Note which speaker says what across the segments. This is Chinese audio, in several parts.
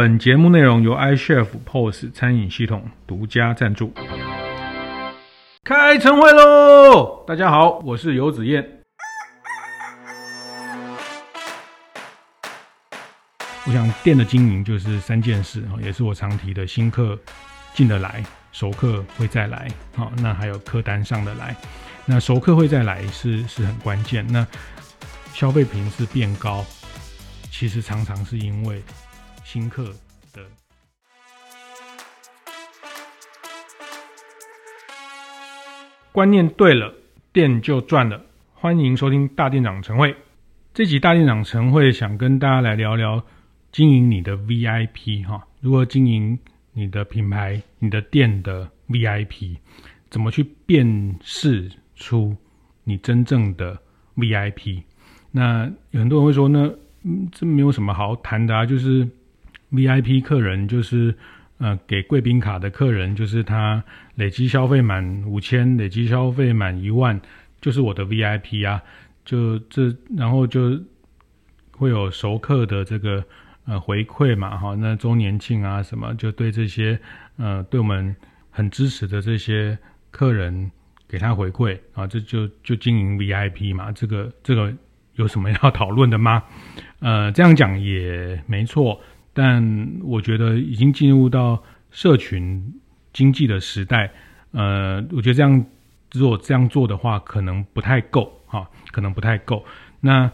Speaker 1: 本节目内容由 iChef POS 餐饮系统独家赞助。开晨会喽！大家好，我是游子燕。我想店的经营就是三件事啊，也是我常提的：新客进得来，熟客会再来，好，那还有客单上得来。那熟客会再来是是很关键。那消费频次变高，其实常常是因为新客的观念对了，店就赚了。欢迎收听大店长晨会。这集大店长晨会想跟大家来聊聊经营你的 VIP 哈，如何经营你的品牌、你的店的 VIP，怎么去辨识出你真正的 VIP？那有很多人会说呢，嗯，这没有什么好谈的啊，就是。VIP 客人就是，呃，给贵宾卡的客人，就是他累积消费满五千，累积消费满一万，就是我的 VIP 啊。就这，然后就会有熟客的这个呃回馈嘛，哈，那周年庆啊什么，就对这些呃对我们很支持的这些客人给他回馈啊，这就就经营 VIP 嘛，这个这个有什么要讨论的吗？呃，这样讲也没错。但我觉得已经进入到社群经济的时代，呃，我觉得这样如果这样做的话，可能不太够哈，可能不太够。那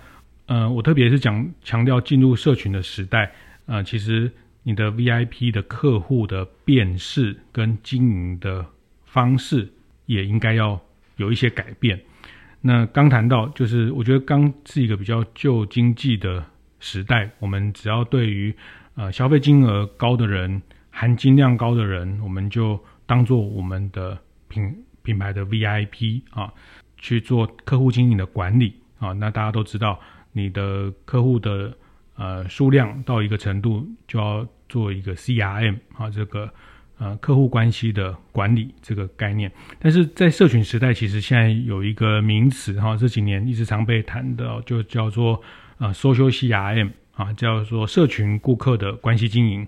Speaker 1: 呃，我特别是讲强调进入社群的时代，呃，其实你的 VIP 的客户的辨识跟经营的方式也应该要有一些改变。那刚谈到就是，我觉得刚是一个比较旧经济的时代，我们只要对于呃，消费金额高的人，含金量高的人，我们就当做我们的品品牌的 VIP 啊，去做客户经营的管理啊。那大家都知道，你的客户的呃数量到一个程度，就要做一个 CRM 啊，这个呃客户关系的管理这个概念。但是在社群时代，其实现在有一个名词哈，这几年一直常被谈的，就叫做呃 Social CRM。啊，叫做社群顾客的关系经营。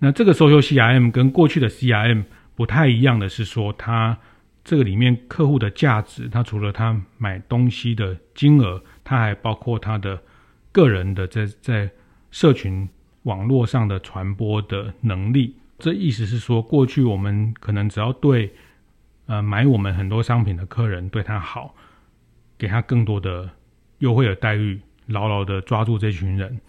Speaker 1: 那这个 social CRM 跟过去的 CRM 不太一样的是说，它这个里面客户的价值，它除了他买东西的金额，它还包括他的个人的在在社群网络上的传播的能力。这意思是说，过去我们可能只要对呃买我们很多商品的客人对他好，给他更多的优惠的待遇。牢牢的抓住这群人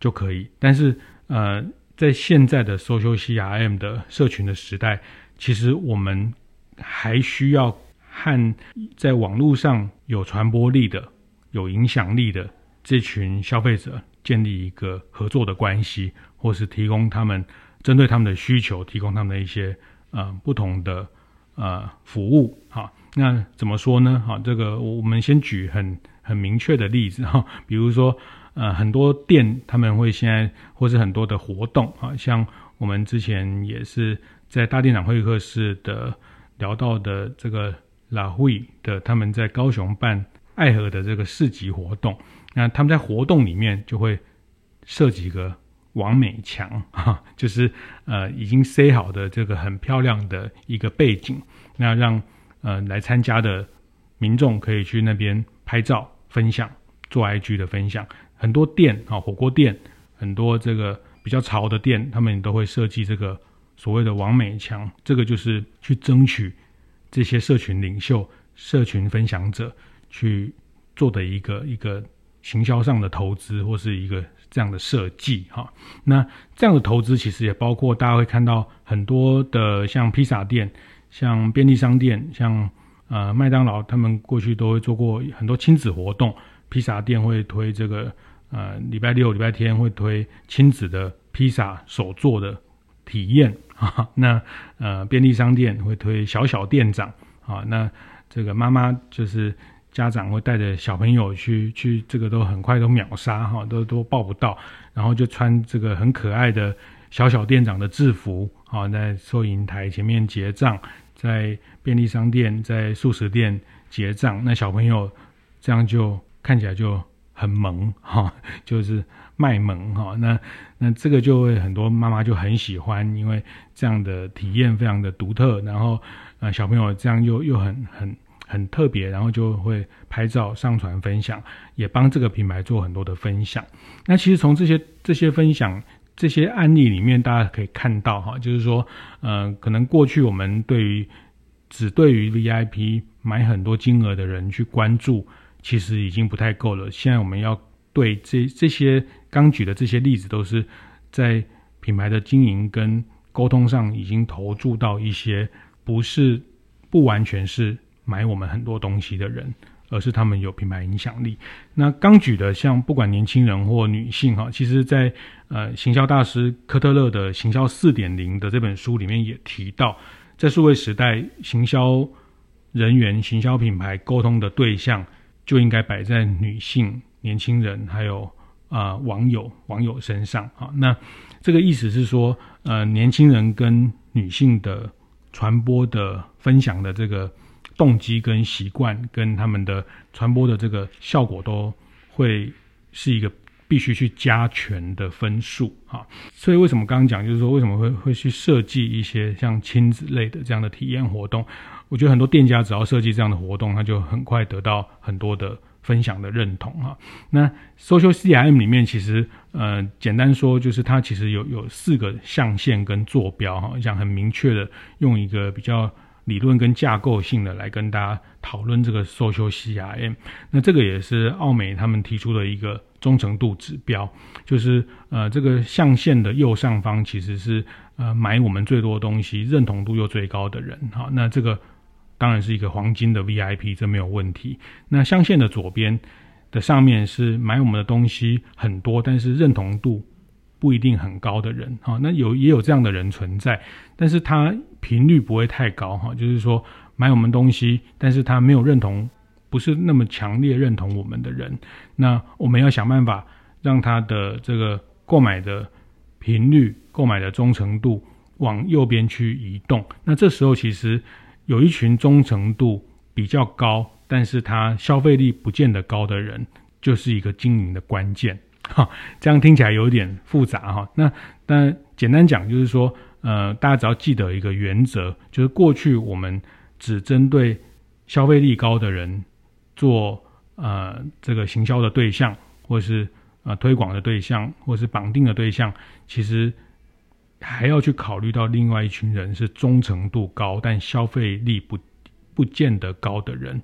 Speaker 1: 就可以，但是呃，在现在的 social CRM 的社群的时代，其实我们还需要和在网络上有传播力的、有影响力的这群消费者建立一个合作的关系，或是提供他们针对他们的需求，提供他们的一些呃不同的呃服务。好，那怎么说呢？好，这个我们先举很。很明确的例子哈，比如说，呃，很多店他们会现在或是很多的活动啊，像我们之前也是在大店长会客室的聊到的这个拉会的，他们在高雄办爱河的这个市集活动，那他们在活动里面就会设几个王美墙哈，就是呃已经塞好的这个很漂亮的一个背景，那让呃来参加的民众可以去那边拍照。分享做 IG 的分享，很多店啊，火锅店，很多这个比较潮的店，他们都会设计这个所谓的网美墙，这个就是去争取这些社群领袖、社群分享者去做的一个一个行销上的投资，或是一个这样的设计哈。那这样的投资其实也包括大家会看到很多的像披萨店、像便利商店、像。呃，麦当劳他们过去都会做过很多亲子活动，披萨店会推这个，呃，礼拜六、礼拜天会推亲子的披萨手做的体验 啊。那呃，便利商店会推小小店长啊。那这个妈妈就是家长会带着小朋友去去，这个都很快都秒杀哈，都都报不到，然后就穿这个很可爱的小小店长的制服啊，在收银台前面结账。在便利商店、在素食店结账，那小朋友这样就看起来就很萌哈，就是卖萌哈。那那这个就会很多妈妈就很喜欢，因为这样的体验非常的独特，然后呃小朋友这样又又很很很特别，然后就会拍照上传分享，也帮这个品牌做很多的分享。那其实从这些这些分享。这些案例里面，大家可以看到哈，就是说，呃，可能过去我们对于只对于 VIP 买很多金额的人去关注，其实已经不太够了。现在我们要对这这些刚举的这些例子，都是在品牌的经营跟沟通上已经投注到一些不是不完全是买我们很多东西的人。而是他们有品牌影响力。那刚举的像不管年轻人或女性哈，其实在呃行销大师科特勒的行销四点零的这本书里面也提到，在数位时代，行销人员、行销品牌沟通的对象就应该摆在女性、年轻人还有啊、网友网友身上哈。那这个意思是说，呃年轻人跟女性的传播的分享的这个。动机跟习惯跟他们的传播的这个效果都会是一个必须去加权的分数啊，所以为什么刚刚讲就是说为什么会会去设计一些像亲子类的这样的体验活动？我觉得很多店家只要设计这样的活动，他就很快得到很多的分享的认同啊。那 Social CRM 里面其实呃简单说就是它其实有有四个象限跟坐标哈，想很明确的用一个比较。理论跟架构性的来跟大家讨论这个 Social CRM，那这个也是奥美他们提出的一个忠诚度指标，就是呃这个象限的右上方其实是呃买我们最多东西、认同度又最高的人，好，那这个当然是一个黄金的 VIP，这没有问题。那象限的左边的上面是买我们的东西很多，但是认同度。不一定很高的人，哈，那有也有这样的人存在，但是他频率不会太高，哈，就是说买我们东西，但是他没有认同，不是那么强烈认同我们的人，那我们要想办法让他的这个购买的频率、购买的忠诚度往右边去移动。那这时候其实有一群忠诚度比较高，但是他消费力不见得高的人，就是一个经营的关键。哈，这样听起来有点复杂哈。那但简单讲就是说，呃，大家只要记得一个原则，就是过去我们只针对消费力高的人做呃这个行销的对象，或是呃推广的对象，或是绑定的对象，其实还要去考虑到另外一群人是忠诚度高，但消费力不不见得高的人。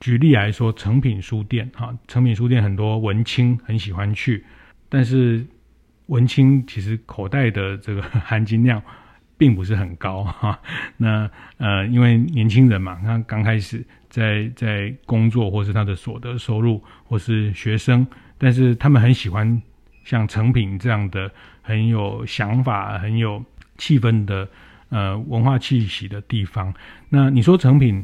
Speaker 1: 举例来说，诚品书店哈，诚品书店很多文青很喜欢去，但是文青其实口袋的这个含金量并不是很高哈。那呃，因为年轻人嘛，他刚开始在在工作，或是他的所得收入，或是学生，但是他们很喜欢像诚品这样的很有想法、很有气氛的呃文化气息的地方。那你说诚品？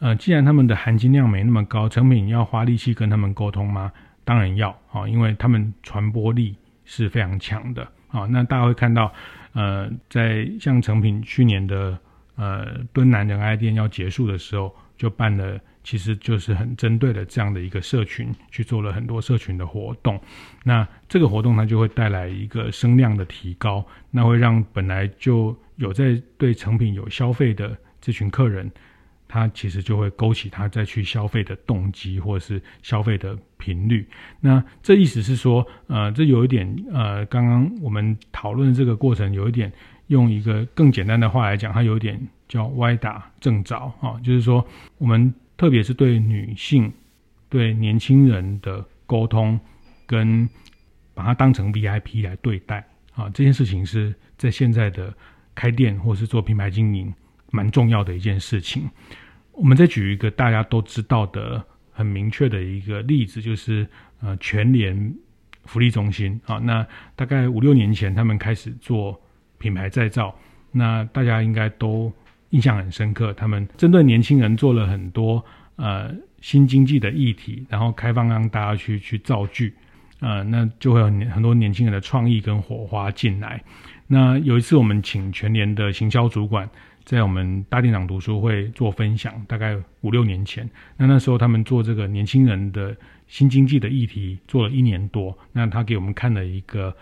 Speaker 1: 呃，既然他们的含金量没那么高，成品要花力气跟他们沟通吗？当然要啊，因为他们传播力是非常强的啊。那大家会看到，呃，在像成品去年的呃敦南仁爱店要结束的时候，就办了，其实就是很针对的这样的一个社群，去做了很多社群的活动。那这个活动它就会带来一个声量的提高，那会让本来就有在对成品有消费的这群客人。他其实就会勾起他再去消费的动机，或者是消费的频率。那这意思是说，呃，这有一点，呃，刚刚我们讨论这个过程，有一点用一个更简单的话来讲，它有一点叫歪打正着啊，就是说，我们特别是对女性、对年轻人的沟通，跟把它当成 VIP 来对待啊，这件事情是在现在的开店或是做品牌经营。蛮重要的一件事情，我们再举一个大家都知道的很明确的一个例子，就是呃全联福利中心啊。那大概五六年前，他们开始做品牌再造，那大家应该都印象很深刻。他们针对年轻人做了很多呃新经济的议题，然后开放让大家去去造句，呃，那就会有很多年轻人的创意跟火花进来。那有一次，我们请全联的行销主管。在我们大店长读书会做分享，大概五六年前，那那时候他们做这个年轻人的新经济的议题做了一年多，那他给我们看了一个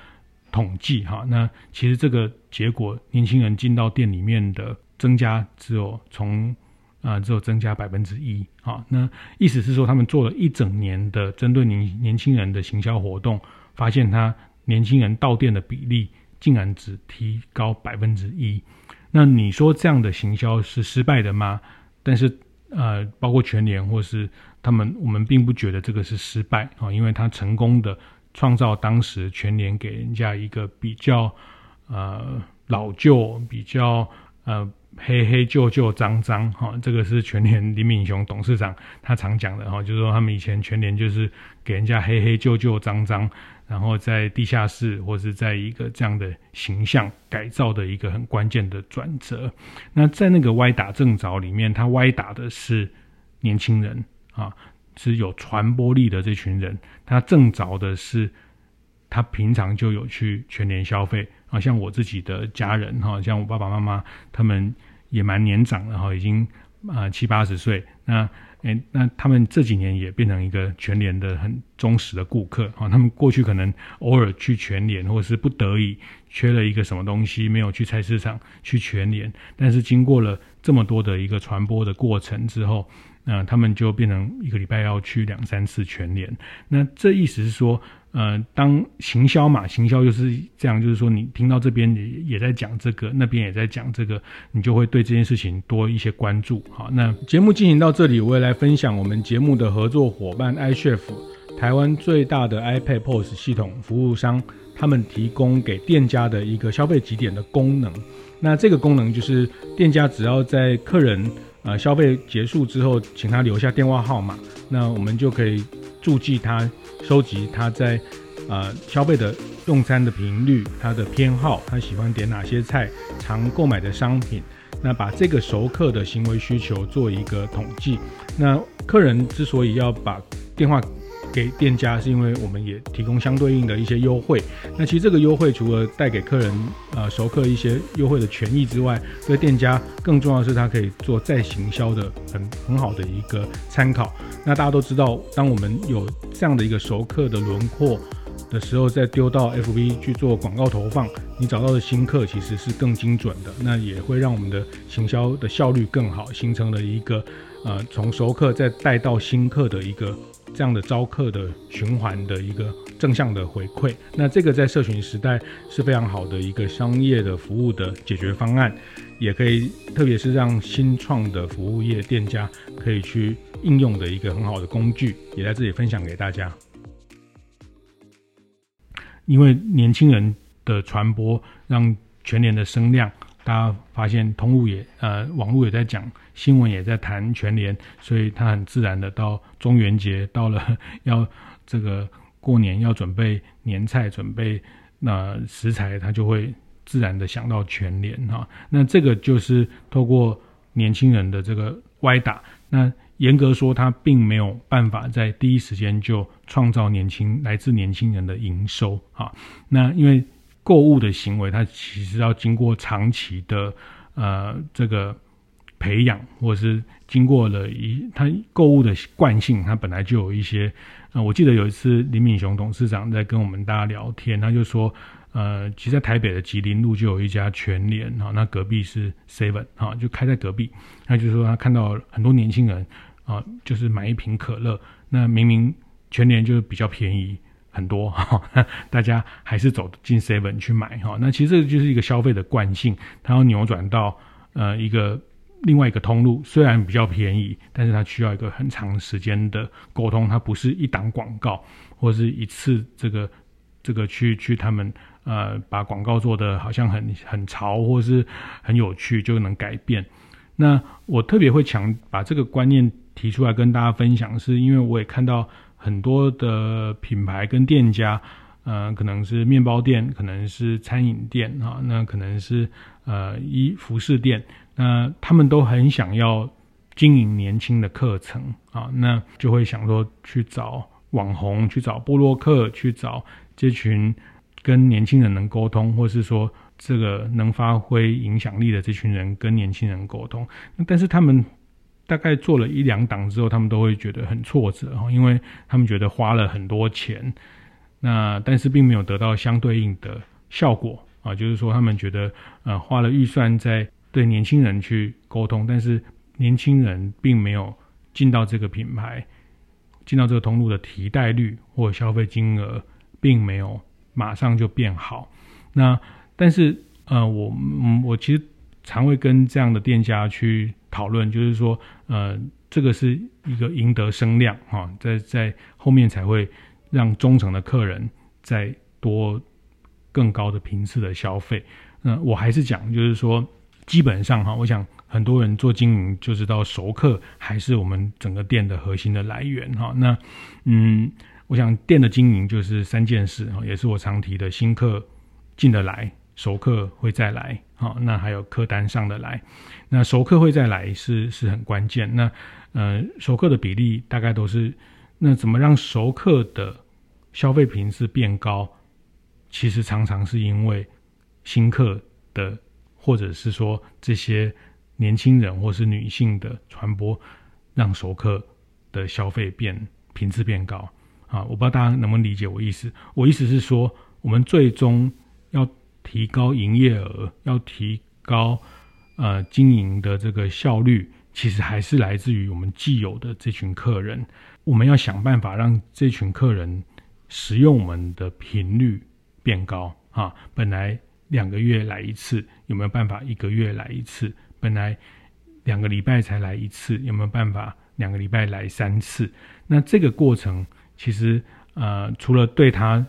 Speaker 1: 统计哈，那其实这个结果，年轻人进到店里面的增加只有从啊、只有增加百分之一，啊，那意思是说他们做了一整年的针对年年轻人的行销活动，发现他年轻人到店的比例竟然只提高百分之一，那你说这样的行销是失败的吗？但是呃，包括全联或是他们，我们并不觉得这个是失败啊，因为他成功的。创造当时全联给人家一个比较呃老旧、比较呃黑黑旧旧脏脏哈，这个是全联林敏雄董事长他常讲的哈，就是说他们以前全联就是给人家黑黑旧旧脏脏，然后在地下室或是在一个这样的形象改造的一个很关键的转折。那在那个歪打正着里面，他歪打的是年轻人啊。是有传播力的这群人，他正着的是，他平常就有去全联消费啊，像我自己的家人哈，像我爸爸妈妈，他们也蛮年长的哈，已经啊七八十岁，那诶那他们这几年也变成一个全联的很忠实的顾客啊，他们过去可能偶尔去全联，或者是不得已缺了一个什么东西，没有去菜市场去全联，但是经过了这么多的一个传播的过程之后。那他们就变成一个礼拜要去两三次全联。那这意思是说，呃，当行销嘛，行销就是这样，就是说你听到这边也也在讲这个，那边也在讲这个，你就会对这件事情多一些关注。好，那节目进行到这里，我也来分享我们节目的合作伙伴 iChef，台湾最大的 iPad POS 系统服务商，他们提供给店家的一个消费几点的功能。那这个功能就是店家只要在客人。呃，消费结束之后，请他留下电话号码，那我们就可以注记他，收集他在呃消费的用餐的频率，他的偏好，他喜欢点哪些菜，常购买的商品，那把这个熟客的行为需求做一个统计。那客人之所以要把电话给店家是因为我们也提供相对应的一些优惠。那其实这个优惠除了带给客人呃熟客一些优惠的权益之外，对店家更重要的是它可以做再行销的很很好的一个参考。那大家都知道，当我们有这样的一个熟客的轮廓的时候，再丢到 FB 去做广告投放，你找到的新客其实是更精准的。那也会让我们的行销的效率更好，形成了一个呃从熟客再带到新客的一个。这样的招客的循环的一个正向的回馈，那这个在社群时代是非常好的一个商业的服务的解决方案，也可以特别是让新创的服务业店家可以去应用的一个很好的工具，也在这里分享给大家。因为年轻人的传播，让全年的声量。大家发现通路也呃，网络也在讲，新闻也在谈全联，所以他很自然的到中元节到了要这个过年要准备年菜准备那、食材，他就会自然的想到全联哈。那这个就是透过年轻人的这个歪打，那严格说他并没有办法在第一时间就创造年轻来自年轻人的营收哈。那因为。购物的行为，它其实要经过长期的呃这个培养，或者是经过了一他购物的惯性，他本来就有一些。呃，我记得有一次林敏雄董事长在跟我们大家聊天，他就说，呃，其实在台北的吉林路就有一家全联哈，那隔壁是 Seven 哈，就开在隔壁。他就说他看到很多年轻人啊，就是买一瓶可乐，那明明全联就比较便宜。很多 哈，大家还是走进 Seven 去买哈。那其实这就是一个消费的惯性，它要扭转到呃一个另外一个通路，虽然比较便宜，但是它需要一个很长时间的沟通，它不是一档广告或是一次这个这个去去他们呃把广告做得好像很很潮或是很有趣就能改变。那我特别会强把这个观念提出来跟大家分享，是因为我也看到。很多的品牌跟店家，呃，可能是面包店，可能是餐饮店啊，那可能是呃衣服饰店，那他们都很想要经营年轻的课程啊，那就会想说去找网红，去找部落客，去找这群跟年轻人能沟通，或是说这个能发挥影响力的这群人跟年轻人沟通，但是他们大概做了一两档之后，他们都会觉得很挫折哈，因为他们觉得花了很多钱，那但是并没有得到相对应的效果啊，就是说他们觉得呃花了预算在对年轻人去沟通，但是年轻人并没有进到这个品牌，进到这个通路的提代率或消费金额并没有马上就变好。那但是呃我我其实。常会跟这样的店家去讨论，就是说，呃，这个是一个赢得声量哈，在在后面才会让忠诚的客人再多更高的频次的消费。那我还是讲，就是说，基本上哈，我想很多人做经营就知道，熟客还是我们整个店的核心的来源哈。那嗯，我想店的经营就是三件事哈，也是我常提的，新客进得来。熟客会再来，好，那还有客单上的来，那熟客会再来是是很关键。那呃，熟客的比例大概都是，那怎么让熟客的消费频次变高？其实常常是因为新客的，或者是说这些年轻人或是女性的传播，让熟客的消费变频次变高。啊，我不知道大家能不能理解我意思。我意思是说，我们最终要。提高营业额，要提高呃经营的这个效率，其实还是来自于我们既有的这群客人。我们要想办法让这群客人使用我们的频率变高啊！本来两个月来一次，有没有办法一个月来一次？本来两个礼拜才来一次，有没有办法两个礼拜来三次？那这个过程其实呃，除了对他。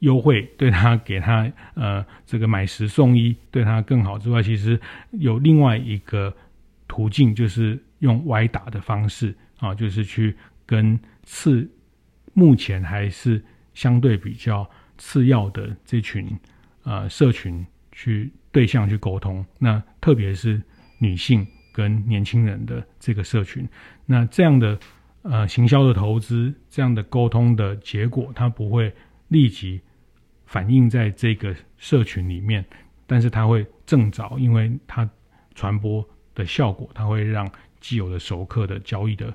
Speaker 1: 优惠对他给他呃这个买十送一对他更好之外，其实有另外一个途径，就是用歪打的方式啊，就是去跟次目前还是相对比较次要的这群呃社群去对象去沟通。那特别是女性跟年轻人的这个社群，那这样的呃行销的投资，这样的沟通的结果，它不会立即。反映在这个社群里面，但是它会正早，因为它传播的效果，它会让既有的熟客的交易的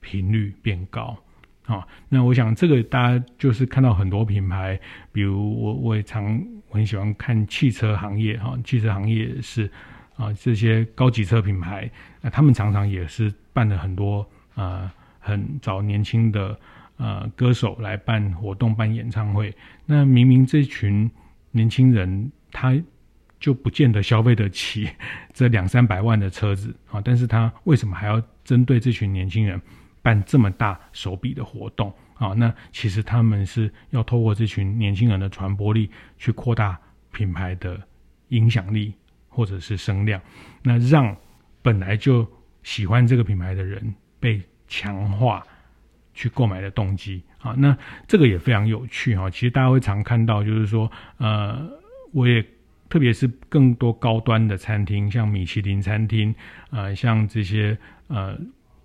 Speaker 1: 频率变高啊。那我想这个大家就是看到很多品牌，比如我我也常我很喜欢看汽车行业哈，汽车行业是啊，这些高级车品牌，那他们常常也是办了很多啊，很找年轻的。呃，歌手来办活动、办演唱会，那明明这群年轻人他就不见得消费得起 这两三百万的车子啊，但是他为什么还要针对这群年轻人办这么大手笔的活动啊？那其实他们是要透过这群年轻人的传播力去扩大品牌的影响力或者是声量，那让本来就喜欢这个品牌的人被强化。去购买的动机啊，那这个也非常有趣哈。其实大家会常看到，就是说，呃，我也特别是更多高端的餐厅，像米其林餐厅，呃，像这些呃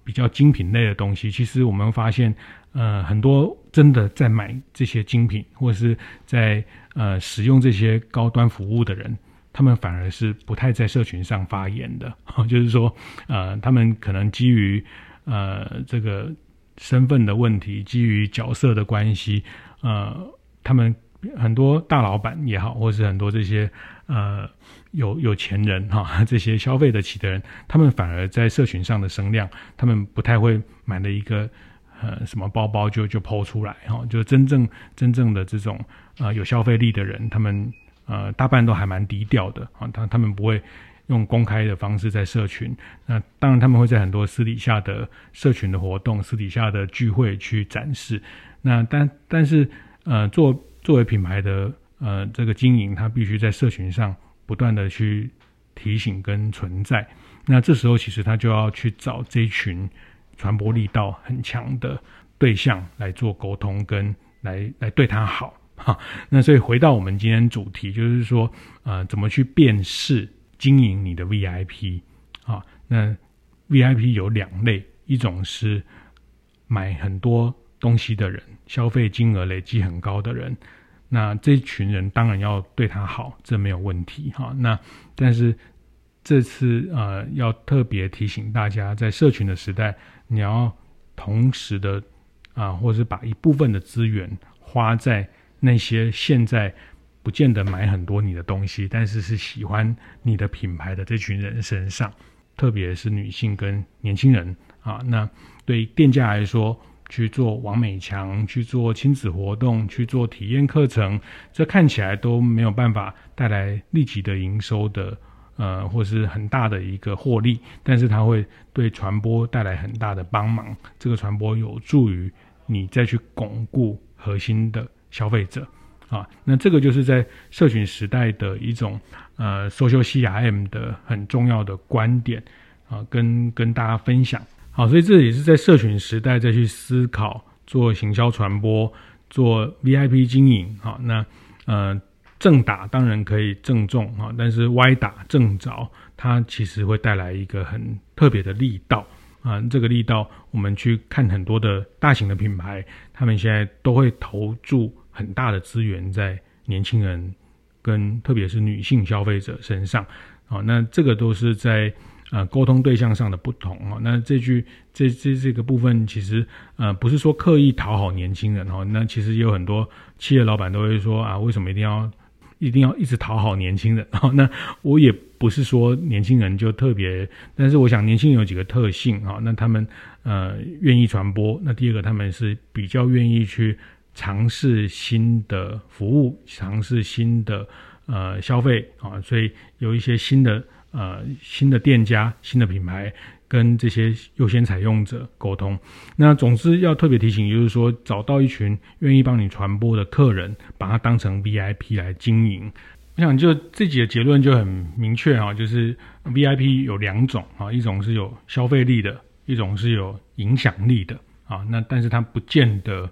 Speaker 1: 比较精品类的东西，其实我们发现，呃，很多真的在买这些精品或者是在呃使用这些高端服务的人，他们反而是不太在社群上发言的，就是说，呃，他们可能基于呃这个。身份的问题，基于角色的关系，呃，他们很多大老板也好，或是很多这些呃有有钱人哈，这些消费得起的人，他们反而在社群上的声量，他们不太会买了一个呃什么包包就就抛出来哈，就真正真正的这种呃有消费力的人，他们呃大半都还蛮低调的啊，他他们不会。用公开的方式在社群，那当然他们会在很多私底下的社群的活动、私底下的聚会去展示。那但但是呃，作作为品牌的呃这个经营，它必须在社群上不断的去提醒跟存在。那这时候其实他就要去找这一群传播力道很强的对象来做沟通，跟来来对他好哈。那所以回到我们今天主题，就是说呃，怎么去辨识。经营你的 VIP 啊，那 VIP 有两类，一种是买很多东西的人，消费金额累积很高的人，那这群人当然要对他好，这没有问题哈。那但是这次呃要特别提醒大家，在社群的时代，你要同时的啊、或是把一部分的资源花在那些现在不见得买很多你的东西，但是是喜欢你的品牌的这群人身上，特别是女性跟年轻人啊。那对店家来说，去做王美墙，去做亲子活动，去做体验课程，这看起来都没有办法带来立即的营收的，呃，或是很大的一个获利，但是它会对传播带来很大的帮忙。这个传播有助于你再去巩固核心的消费者啊。那这个就是在社群时代的一种呃，social CRM 的很重要的观点啊，跟跟大家分享。好，所以这也是在社群时代再去思考做行销传播、做 VIP 经营。好，那呃正打当然可以正中啊，但是歪打正着，它其实会带来一个很特别的力道啊。这个力道，我们去看很多的大型的品牌，他们现在都会投注很大的资源在年轻人跟特别是女性消费者身上。好，那这个都是在。呃，沟通对象上的不同哦，那这句这这这个部分其实呃不是说刻意讨好年轻人哦，那其实也有很多企业老板都会说啊，为什么一定要一定要一直讨好年轻人哦？那我也不是说年轻人就特别，但是我想年轻人有几个特性啊，那他们呃愿意传播，那第二个他们是比较愿意去尝试新的服务，尝试新的呃消费啊，所以有一些新的。呃，新的店家、新的品牌跟这些优先采用者沟通。那总之要特别提醒，就是说找到一群愿意帮你传播的客人，把它当成 VIP 来经营。我想就自己的结论就很明确啊，就是 VIP 有两种啊，一种是有消费力的，一种是有影响力的啊。那但是它不见得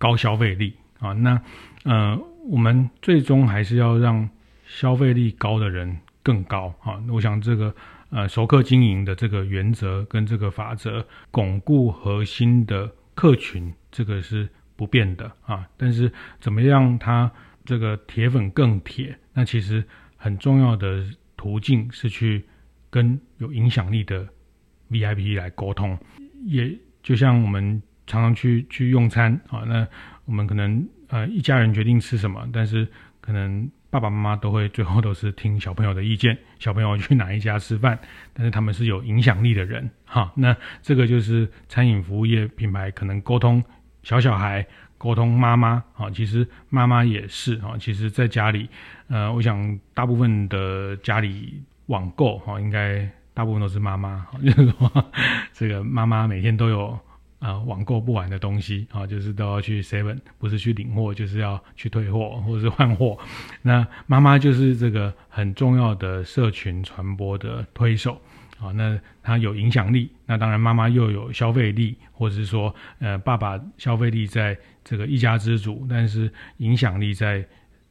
Speaker 1: 高消费力啊。那呃，我们最终还是要让消费力高的人。更高啊！我想这个呃熟客经营的这个原则跟这个法则，巩固核心的客群，这个是不变的啊。但是怎么样它这个铁粉更铁？那其实很重要的途径是去跟有影响力的 VIP 来沟通。也就像我们常常去去用餐啊，那我们可能呃一家人决定吃什么，但是可能。爸爸妈妈都会最后都是听小朋友的意见，小朋友去哪一家吃饭，但是他们是有影响力的人，哈，那这个就是餐饮服务业品牌可能沟通小小孩，沟通妈妈，啊，其实妈妈也是啊，其实在家里，呃，我想大部分的家里网购，哈，应该大部分都是妈妈，就是说这个妈妈每天都有。啊，网购不完的东西啊，就是都要去 Seven，不是去领货，就是要去退货或者是换货。那妈妈就是这个很重要的社群传播的推手啊，那她有影响力，那当然妈妈又有消费力，或者是说，呃，爸爸消费力在这个一家之主，但是影响力在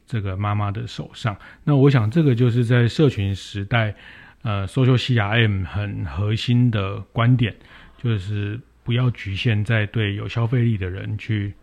Speaker 1: 这个妈妈的手上。那我想这个就是在社群时代，呃，Social CRM 很核心的观点就是。不要局限在对有消费力的人去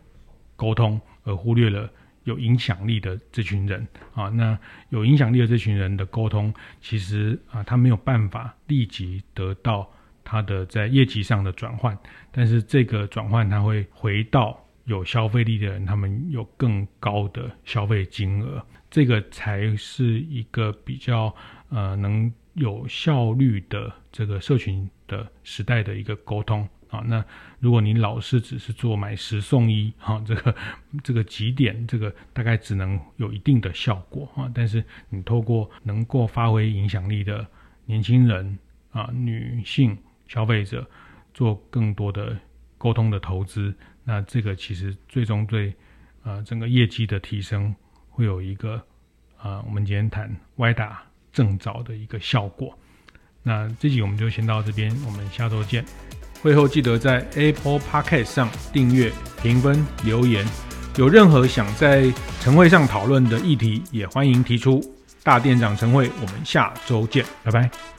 Speaker 1: 沟通，而忽略了有影响力的这群人啊。那有影响力的这群人的沟通，其实啊，他没有办法立即得到他的在业绩上的转换，但是这个转换他会回到有消费力的人，他们有更高的消费金额，这个才是一个比较呃能有效率的这个社群的时代的一个沟通。啊，那如果你老是只是做买十送一，哈，这个这个几点，这个大概只能有一定的效果啊。但是你透过能够发挥影响力的年轻人啊、女性消费者，做更多的沟通的投资，那这个其实最终对啊整个业绩的提升会有一个啊，我们今天谈歪打正着的一个效果。那这集我们就先到这边，我们下周见。最后记得在 Apple Podcast 上订阅、评分、留言。有任何想在晨会上讨论的议题，也欢迎提出。大店长晨会，我们下周见，拜拜。